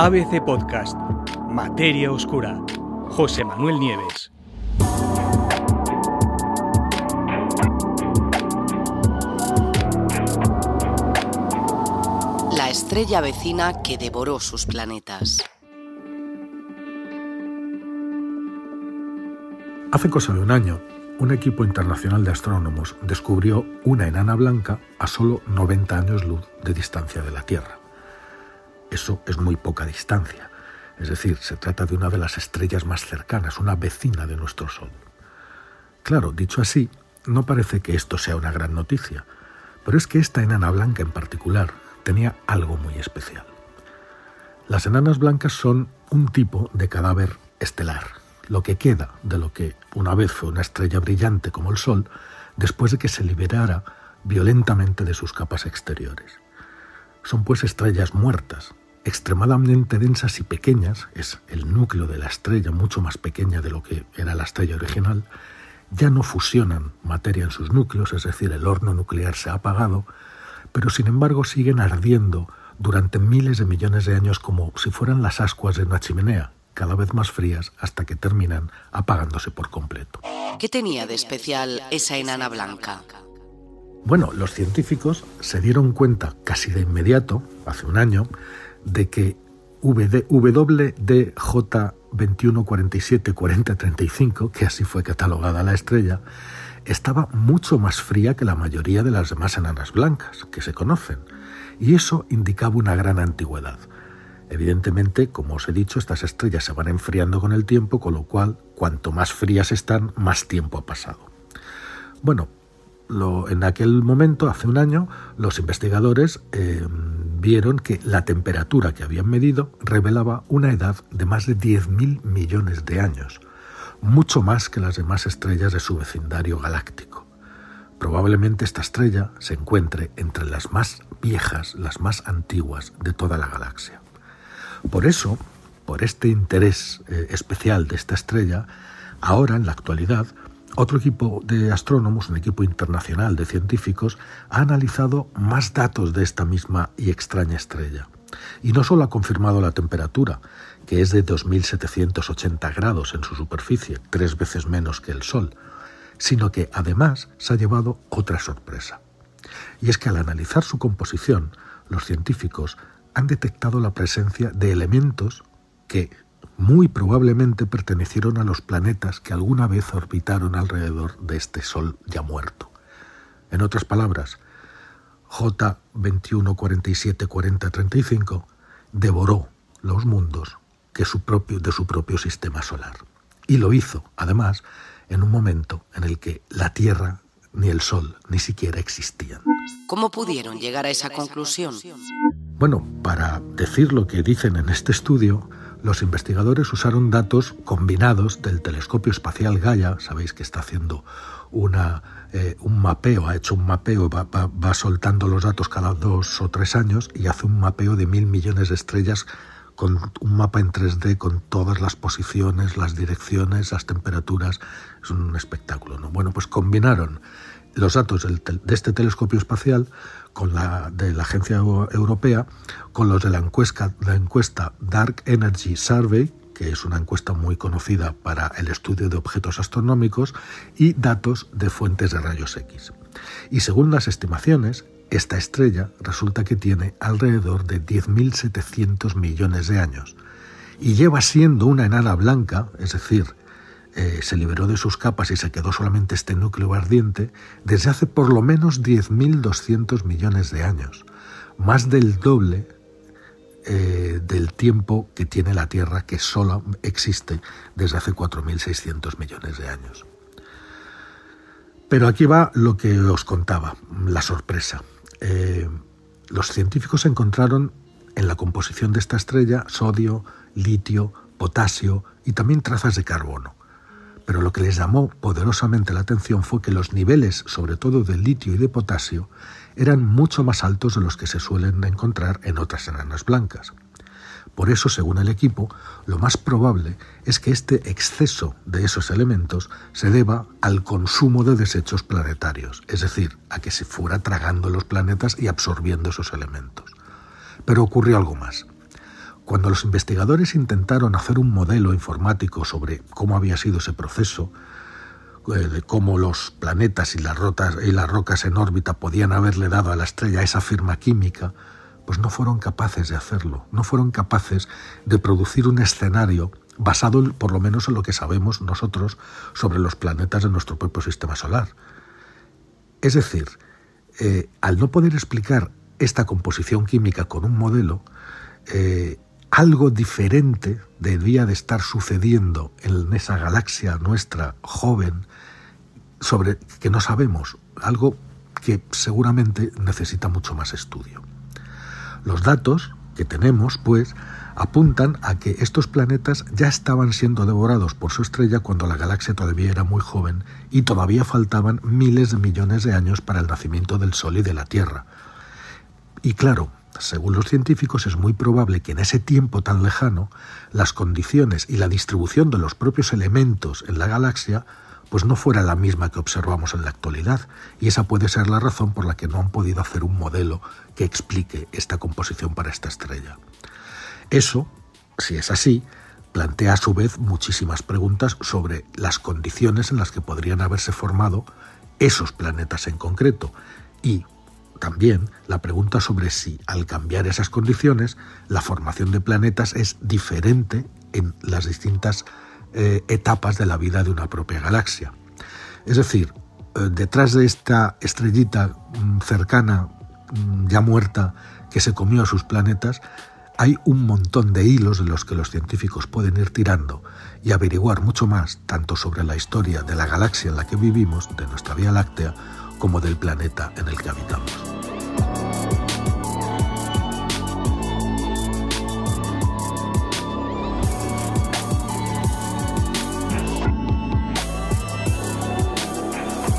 ABC Podcast, Materia Oscura, José Manuel Nieves. La estrella vecina que devoró sus planetas. Hace cosa de un año, un equipo internacional de astrónomos descubrió una enana blanca a solo 90 años luz de distancia de la Tierra. Eso es muy poca distancia, es decir, se trata de una de las estrellas más cercanas, una vecina de nuestro Sol. Claro, dicho así, no parece que esto sea una gran noticia, pero es que esta enana blanca en particular tenía algo muy especial. Las enanas blancas son un tipo de cadáver estelar, lo que queda de lo que una vez fue una estrella brillante como el Sol, después de que se liberara violentamente de sus capas exteriores. Son pues estrellas muertas, extremadamente densas y pequeñas, es el núcleo de la estrella mucho más pequeña de lo que era la estrella original, ya no fusionan materia en sus núcleos, es decir, el horno nuclear se ha apagado, pero sin embargo siguen ardiendo durante miles de millones de años como si fueran las ascuas de una chimenea, cada vez más frías hasta que terminan apagándose por completo. ¿Qué tenía de especial esa enana blanca? Bueno, los científicos se dieron cuenta casi de inmediato, hace un año, de que WDJ21474035, que así fue catalogada la estrella, estaba mucho más fría que la mayoría de las demás enanas blancas que se conocen, y eso indicaba una gran antigüedad. Evidentemente, como os he dicho, estas estrellas se van enfriando con el tiempo, con lo cual, cuanto más frías están, más tiempo ha pasado. Bueno, en aquel momento, hace un año, los investigadores eh, vieron que la temperatura que habían medido revelaba una edad de más de 10.000 millones de años, mucho más que las demás estrellas de su vecindario galáctico. Probablemente esta estrella se encuentre entre las más viejas, las más antiguas de toda la galaxia. Por eso, por este interés eh, especial de esta estrella, ahora, en la actualidad, otro equipo de astrónomos, un equipo internacional de científicos, ha analizado más datos de esta misma y extraña estrella. Y no solo ha confirmado la temperatura, que es de 2.780 grados en su superficie, tres veces menos que el Sol, sino que además se ha llevado otra sorpresa. Y es que al analizar su composición, los científicos han detectado la presencia de elementos que muy probablemente pertenecieron a los planetas que alguna vez orbitaron alrededor de este Sol ya muerto. En otras palabras, J21474035 devoró los mundos que su propio, de su propio sistema solar. Y lo hizo, además, en un momento en el que la Tierra ni el Sol ni siquiera existían. ¿Cómo pudieron llegar a esa conclusión? Bueno, para decir lo que dicen en este estudio, los investigadores usaron datos combinados del telescopio espacial Gaia, sabéis que está haciendo una, eh, un mapeo, ha hecho un mapeo, va, va soltando los datos cada dos o tres años y hace un mapeo de mil millones de estrellas con un mapa en 3D con todas las posiciones, las direcciones, las temperaturas. Es un espectáculo. ¿no? Bueno, pues combinaron los datos de este telescopio espacial con la de la agencia europea, con los de la encuesta, la encuesta Dark Energy Survey, que es una encuesta muy conocida para el estudio de objetos astronómicos, y datos de fuentes de rayos X. Y según las estimaciones, esta estrella resulta que tiene alrededor de 10.700 millones de años y lleva siendo una enana blanca, es decir, eh, se liberó de sus capas y se quedó solamente este núcleo ardiente desde hace por lo menos 10.200 millones de años, más del doble eh, del tiempo que tiene la Tierra, que solo existe desde hace 4.600 millones de años. Pero aquí va lo que os contaba, la sorpresa. Eh, los científicos encontraron en la composición de esta estrella sodio, litio, potasio y también trazas de carbono. Pero lo que les llamó poderosamente la atención fue que los niveles, sobre todo de litio y de potasio, eran mucho más altos de los que se suelen encontrar en otras enanas blancas. Por eso, según el equipo, lo más probable es que este exceso de esos elementos se deba al consumo de desechos planetarios, es decir, a que se fuera tragando los planetas y absorbiendo esos elementos. Pero ocurrió algo más. cuando los investigadores intentaron hacer un modelo informático sobre cómo había sido ese proceso, eh, de cómo los planetas y las, y las rocas en órbita podían haberle dado a la estrella esa firma química, pues no fueron capaces de hacerlo, no fueron capaces de producir un escenario basado por lo menos en lo que sabemos nosotros sobre los planetas de nuestro propio sistema solar. Es decir, eh, al no poder explicar esta composición química con un modelo, eh, algo diferente debía de estar sucediendo en esa galaxia nuestra joven sobre que no sabemos, algo que seguramente necesita mucho más estudio. Los datos que tenemos, pues, apuntan a que estos planetas ya estaban siendo devorados por su estrella cuando la galaxia todavía era muy joven y todavía faltaban miles de millones de años para el nacimiento del Sol y de la Tierra. Y claro, según los científicos, es muy probable que en ese tiempo tan lejano las condiciones y la distribución de los propios elementos en la galaxia pues no fuera la misma que observamos en la actualidad, y esa puede ser la razón por la que no han podido hacer un modelo que explique esta composición para esta estrella. Eso, si es así, plantea a su vez muchísimas preguntas sobre las condiciones en las que podrían haberse formado esos planetas en concreto y también la pregunta sobre si al cambiar esas condiciones la formación de planetas es diferente en las distintas eh, etapas de la vida de una propia galaxia. Es decir, eh, detrás de esta estrellita mm, cercana, mm, ya muerta, que se comió a sus planetas, hay un montón de hilos de los que los científicos pueden ir tirando y averiguar mucho más, tanto sobre la historia de la galaxia en la que vivimos, de nuestra Vía Láctea, como del planeta en el que habitamos.